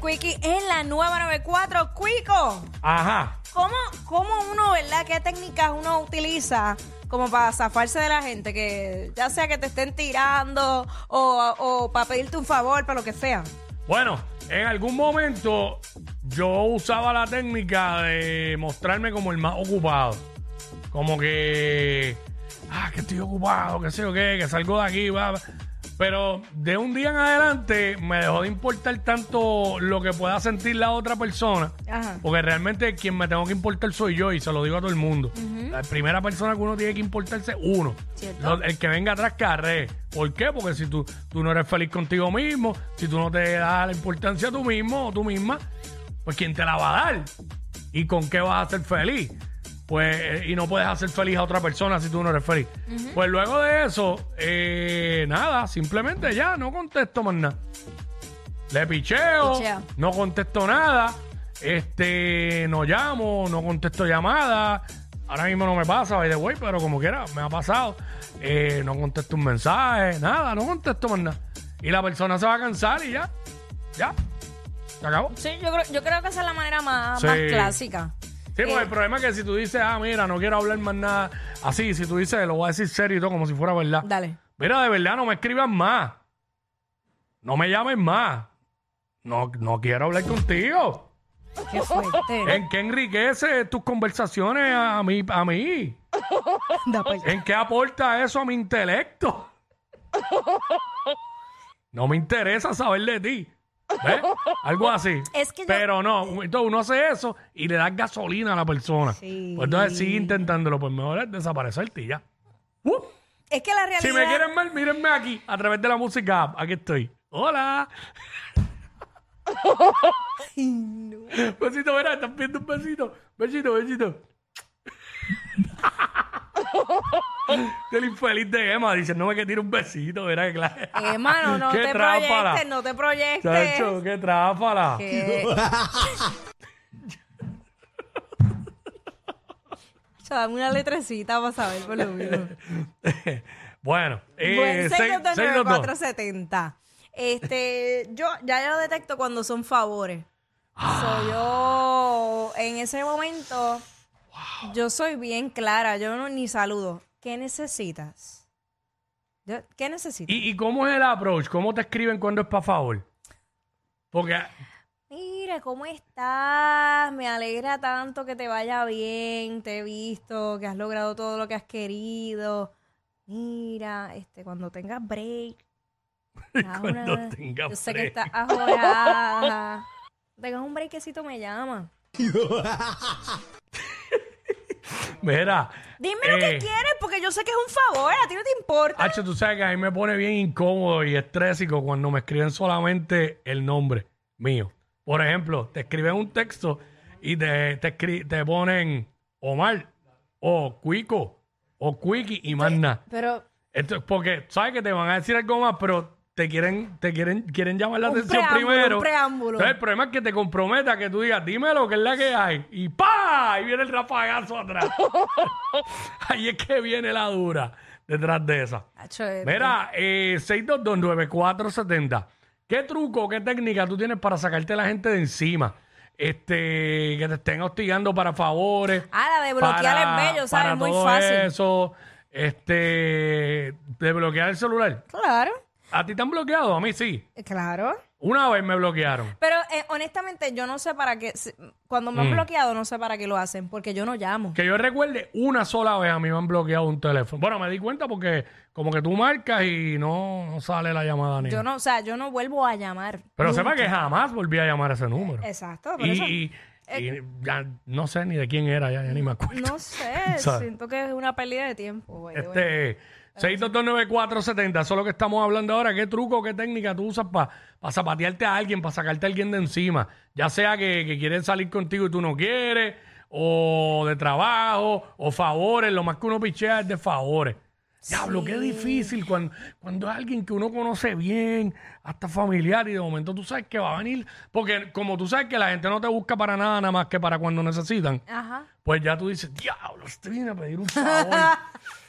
Quickie en la nueva 94, Quico. Ajá. ¿Cómo, ¿Cómo uno, verdad? ¿Qué técnicas uno utiliza como para zafarse de la gente? Que ya sea que te estén tirando o, o para pedirte un favor, para lo que sea. Bueno, en algún momento yo usaba la técnica de mostrarme como el más ocupado. Como que, ah, que estoy ocupado, que sé yo qué, que salgo de aquí, va. Pero de un día en adelante me dejó de importar tanto lo que pueda sentir la otra persona. Ajá. Porque realmente quien me tengo que importar soy yo y se lo digo a todo el mundo. La primera persona que uno tiene que importarse uno. Cierto. Lo- el que venga atrás carre. ¿Por qué? Porque si tú, tú no eres feliz contigo mismo, si tú no te das la importancia a tú mismo o tú misma, pues ¿quién te la va a dar? ¿Y con qué vas a ser feliz? Pues, eh, y no puedes hacer feliz a otra persona si tú no eres feliz. Pues luego de eso, eh, nada, simplemente ya no contesto más nada. Le picheo, no contesto nada, este, no llamo, no contesto llamadas. Ahora mismo no me pasa, by the way, pero como quiera, me ha pasado. Eh, no contesto un mensaje, nada, no contesto más nada. Y la persona se va a cansar y ya, ya, se acabó. Sí, yo creo, yo creo que esa es la manera más, Sí. más clásica. Sí, porque Eh, el problema es que si tú dices, ah, mira, no quiero hablar más nada, así, si tú dices, lo voy a decir serio y todo, como si fuera verdad. Dale. Mira, de verdad, no me escribas más. No me llames más. No, no quiero hablar contigo. Qué fuerte. ¿En qué enriquece tus conversaciones a mí? A mí? Da pa' allá. ¿En qué aporta eso a mi intelecto? No me interesa saber de ti. ¿Ves? Algo así. Es que yo- Pero no, entonces uno hace eso y le das gasolina a la persona. Sí. Pues entonces sigue intentándolo, pues mejor es desaparecerte y ya. Uh, Es que la realidad. si me quieren ver, mírenme aquí, a través de la música. app. Aquí estoy. Hola. Besito, verá, estás pidiendo un besito. Besito, besito. Del infeliz de Emma dice, no me que tire un besito, verá que claro. Emma, no, no Qué te tráfala. proyectes, no te proyectes. Chacho, qué tráfala. Chacho, dame una letrecita para saber por lo menos. bueno, eh, Buen seis- seis, dos, dos. 6229470. Este, yo ya yo detecto cuando son favores. Ah. So, yo en ese momento yo soy bien clara, yo no ni saludo. ¿Qué necesitas? Yo- ¿Qué necesitas? ¿Y, ¿Y cómo es el approach? ¿Cómo te escriben cuando es para favor? Porque Mira, ¿cómo estás? Me alegra tanto que te vaya bien. Te he visto, que has logrado todo lo que has querido. Mira, este, cuando tengas break. Cuando una- tengas Yo sé que break. estás. Tengas un breakcito, me llama. Mira. Dime lo que eh, quieres, porque yo sé que es un favor. A ti no te importa. Hacho, tú sabes que a mí me pone bien incómodo y estrésico cuando me escriben solamente el nombre mío. Por ejemplo, te escriben un texto y te, te, escri- te ponen Omar o Cuico o Quickie y más nada. Pero Esto- porque sabes que te van a decir algo más, pero te quieren, te quieren, quieren llamar la Un atención preámbulo, primero. un preámbulo. Entonces, el problema es que te comprometa que tú digas, dime lo que es la que hay. Y Ahí viene el rafagazo atrás. Ahí es que viene la dura detrás de esa. Este, Mira, eh, 6229470. ¿Qué truco, qué técnica tú tienes para sacarte a la gente de encima? Este, que te estén hostigando para favores. Ah, la de bloquear para- es bello, ¿sabes? Muy todo fácil. Eso, este, de bloquear el celular. Claro. ¿A ti te han bloqueado? A mí sí. Claro. Una vez me bloquearon. Pero eh, honestamente, yo no sé para qué. si- Cuando me han bloqueado, no sé para qué lo hacen, porque yo no llamo. Que yo recuerde, una sola vez a mí me han bloqueado un teléfono. Bueno, me di cuenta porque como que tú marcas y no, no sale la llamada ni Yo nada. no, o sea, yo no vuelvo a llamar. Pero sepa que jamás volví a llamar a ese número. Exacto, por Y, eso. y- y ya no sé ni de quién era, ya, ya ni me acuerdo. No sé, ¿Sabes? siento que es una pérdida de tiempo. way. Este, 6229470, eso es lo que estamos hablando ahora. ¿Qué truco, qué técnica tú usas para zapatearte a alguien, para sacarte a alguien de encima? Ya sea que, que quieren salir contigo y tú no quieres, o de trabajo, o favores. Lo más que uno pichea es de favores. Diablo, qué difícil cuando, cuando es alguien que uno conoce bien, hasta familiar, y de momento tú sabes que va a venir. Porque como tú sabes que la gente no te busca para nada, nada más que para cuando necesitan. Ajá. Pues ya tú dices, diablo, te viene a pedir un favor.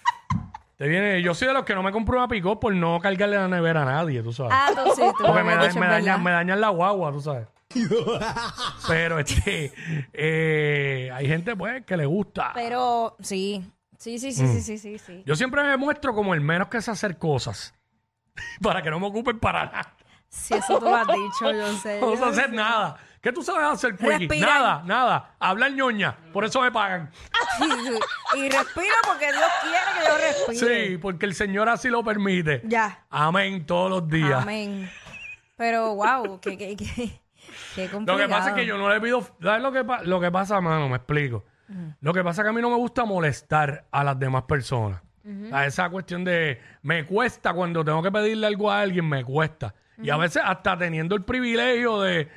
te viene, yo soy de los que no me compro una picó por no cargarle la nevera a nadie, tú sabes. Ah, tú sí, tú Porque me, da- me dañan, verdad. me dañan la guagua, tú sabes. Pero este, eh, hay gente pues que le gusta. Pero sí, sí, sí, Mm. sí, sí, sí, sí, sí. Yo siempre me muestro como el menos que sé hacer cosas. para que no me ocupen para nada. Si eso tú lo has dicho, yo sé. No sé hacer nada. ¿Qué tú sabes hacer, Quickie? Respirar. Nada, nada. Hablar ñoña. Por eso me pagan. Y, respiro porque Dios quiere que yo respire. Sí, porque el Señor así lo permite. Ya. Amén todos los días. Amén. Pero wow, qué, qué, qué, qué Lo complicado. que pasa es que yo no le pido. ¿Sabes lo que, pa- lo que pasa, mano? Me explico. Lo que pasa es que a mí no me gusta molestar a las demás personas. A esa cuestión de. Me cuesta cuando tengo que pedirle algo a alguien, me cuesta. Y a veces, hasta teniendo el privilegio de,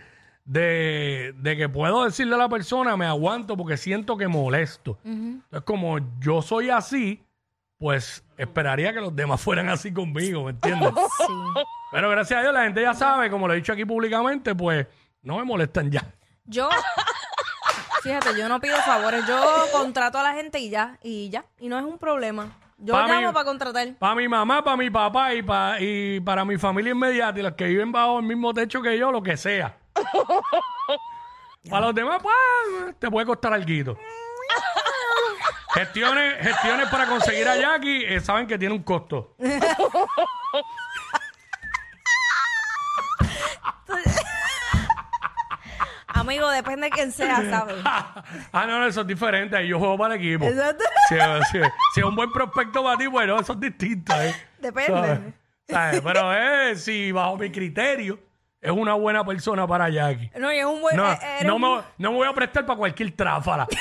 de, de que puedo decirle a la persona, me aguanto porque siento que molesto. Entonces, como yo soy así, pues esperaría que los demás fueran así conmigo, ¿me entiendes? Sí. Pero gracias a Dios la gente ya sabe, como lo he dicho aquí públicamente, pues no me molestan ya. Yo, fíjate, yo no pido favores. Yo contrato a la gente y ya, y ya. Y no es un problema. Yo Pa' llamo para contratar. Para mi mamá, para mi papá y, pa- y para mi familia inmediata y los que viven bajo el mismo techo que yo, lo que sea. para los demás, pues, te puede costar algo. gestiones, gestiones para conseguir a Jackie, eh, saben que tiene un costo. Amigo, depende de quién sea, ¿sabes? ah, no, no, eso es diferente. Ahí yo juego para el equipo. Exacto. Si, si- si es un buen prospecto para ti, bueno, eso es distinto. ¿eh? Depende. ¿Sabes? ¿Sabes? Pero eh, si bajo mi criterio es una buena persona para Jackie. No, y es un buen. No, eh, no, un- me, no me voy a prestar para cualquier tráfala.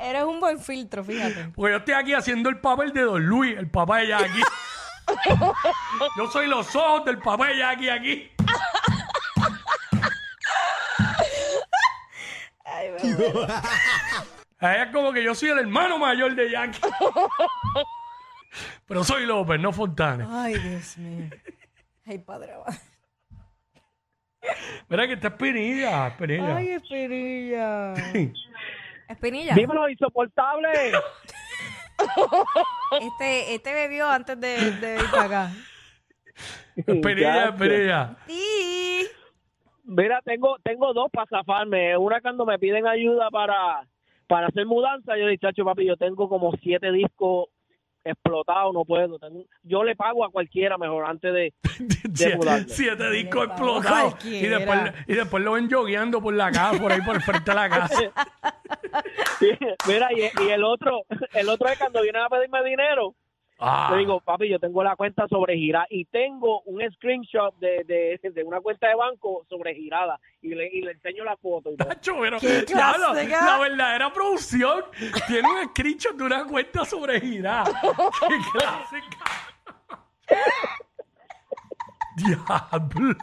Eres un buen filtro, fíjate. Porque yo estoy aquí haciendo el papel de Don Luis, el papá de Jackie. yo soy los ojos del papá de Jackie aquí. Ahí es como que yo soy el hermano mayor de Jackie. Pero soy López, no Fontana. Ay, Dios mío. Ay, padre. Mira que está Espinilla, Espinilla. Ay, Espinilla. Espinilla. Dímelo, insoportable. Este, este bebió antes de, de ir para acá. Espinilla, Espinilla. Sí. Mira, tengo tengo dos para zafarme. Una cuando me piden ayuda para, para hacer mudanza. Yo digo, chacho, papi, yo tengo como siete discos explotados, no puedo. Tengo- yo le pago a cualquiera mejor antes de... siete, mudarme. siete discos explotados. Y después, y después lo ven jogueando por la casa, por ahí por el frente de la casa. Mira, y, y el otro el otro es cuando vienen a pedirme dinero. Ah, Le digo, papi, yo tengo la cuenta sobregirada y tengo un screenshot de, de, de una cuenta de banco sobregirada y le, y le enseño la foto. Y todo. Nacho, pero ¿Qué ya, la, clase, la verdadera producción tiene un screenshot de una cuenta sobregirada. ¡Qué clásica! ¡Diablo!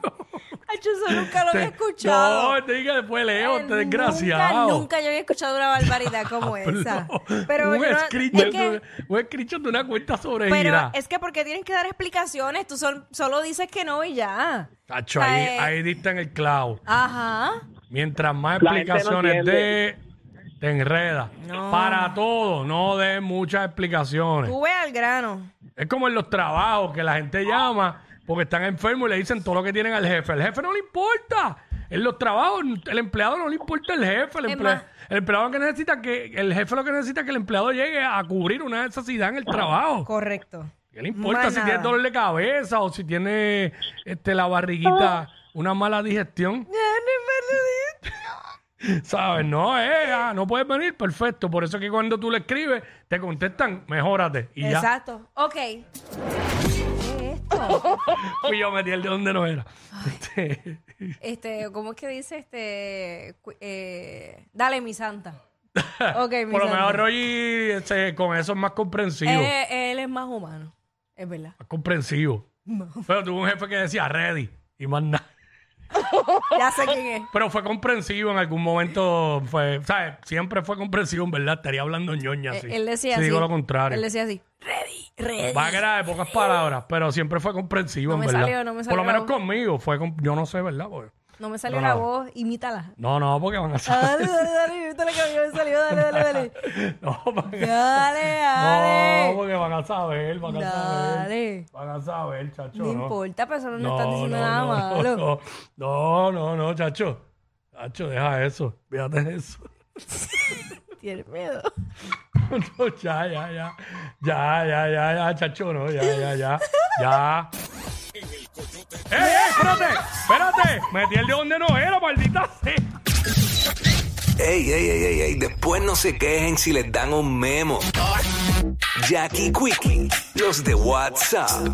Ay, yo eso nunca lo había Te- escuchado. No, te diga después Leo, Eh, este desgraciado. Nunca, nunca yo había escuchado una barbaridad como esa. Pero, un, no- screenshot es que, de, un screenshot de una cuenta pero sobregirada. es que porque tienes que dar explicaciones, tú sol- solo dices que no y ya. Tacho, ahí, eh, ahí diste en el clavo. Ajá. Mientras más La gente no explicaciones de te enreda. No. Para todo, no des muchas explicaciones. Tú ve al grano. Es como en los trabajos que la gente llama porque están enfermos y le dicen todo lo que tienen al jefe. El jefe no le importa. En los trabajos, el empleado no le importa el jefe. El, emple- el empleado que necesita que, el jefe lo que necesita es que el empleado llegue a cubrir una necesidad en el trabajo. Correcto. ¿Qué le importa Más si nada. tiene dolor de cabeza o si tiene este, la barriguita, una mala digestión? ¿Sabes? No, eh, ah, no puedes venir, perfecto. Por eso es que cuando tú le escribes, te contestan, mejórate. Y ya. Exacto. Ok. Fui yo metí el de donde no era. Este, Este, ¿cómo es que dice este? cu- eh, dale, mi santa. Ok, mi por lo santa. menos Rogi este, con eso es más comprensivo. Él, es- él es más humano. Es verdad. Más comprensivo. Pero tuve un jefe que decía ready y más nada. Ya sé quién es. Pero fue comprensivo en algún momento. Fue, ¿sabes? Siempre fue comprensivo, en verdad. Estaría hablando ñoña así. Eh, Él decía Si así. digo lo contrario. Él decía así. Ready, ready. Va que era de pocas palabras, pero siempre fue comprensivo, No en me verdad. salió, no me Por salió lo la menos voz. conmigo. Fue con- yo no sé, ¿verdad? Porque- No me salió No, la no. voz, imítala. no, no, porque van a saber. Dale, dale, dale, imítala que a mí me salió. Dale, dale, dale. No, porque, Dale, no, dale. porque van a saber, van a saber. Dale. Van a saber, chacho. No No, importa, pero eso no, No, están diciendo no, nada no, malo. No, no, no, no, chacho. Chacho, deja eso. Fíjate eso. Tienes miedo. Ya, ya, ya. Ya, ya, ya, ya, chacho, no, ya, ya, ya. Ya. ¡Eh, eh! ¡Espérate! ¡Espérate! Metí el de donde no era, maldita sea. Ey, ey, ey, ey, ey, después no se quejen si les dan un memo. Jackie Quickie, los de WhatsApp.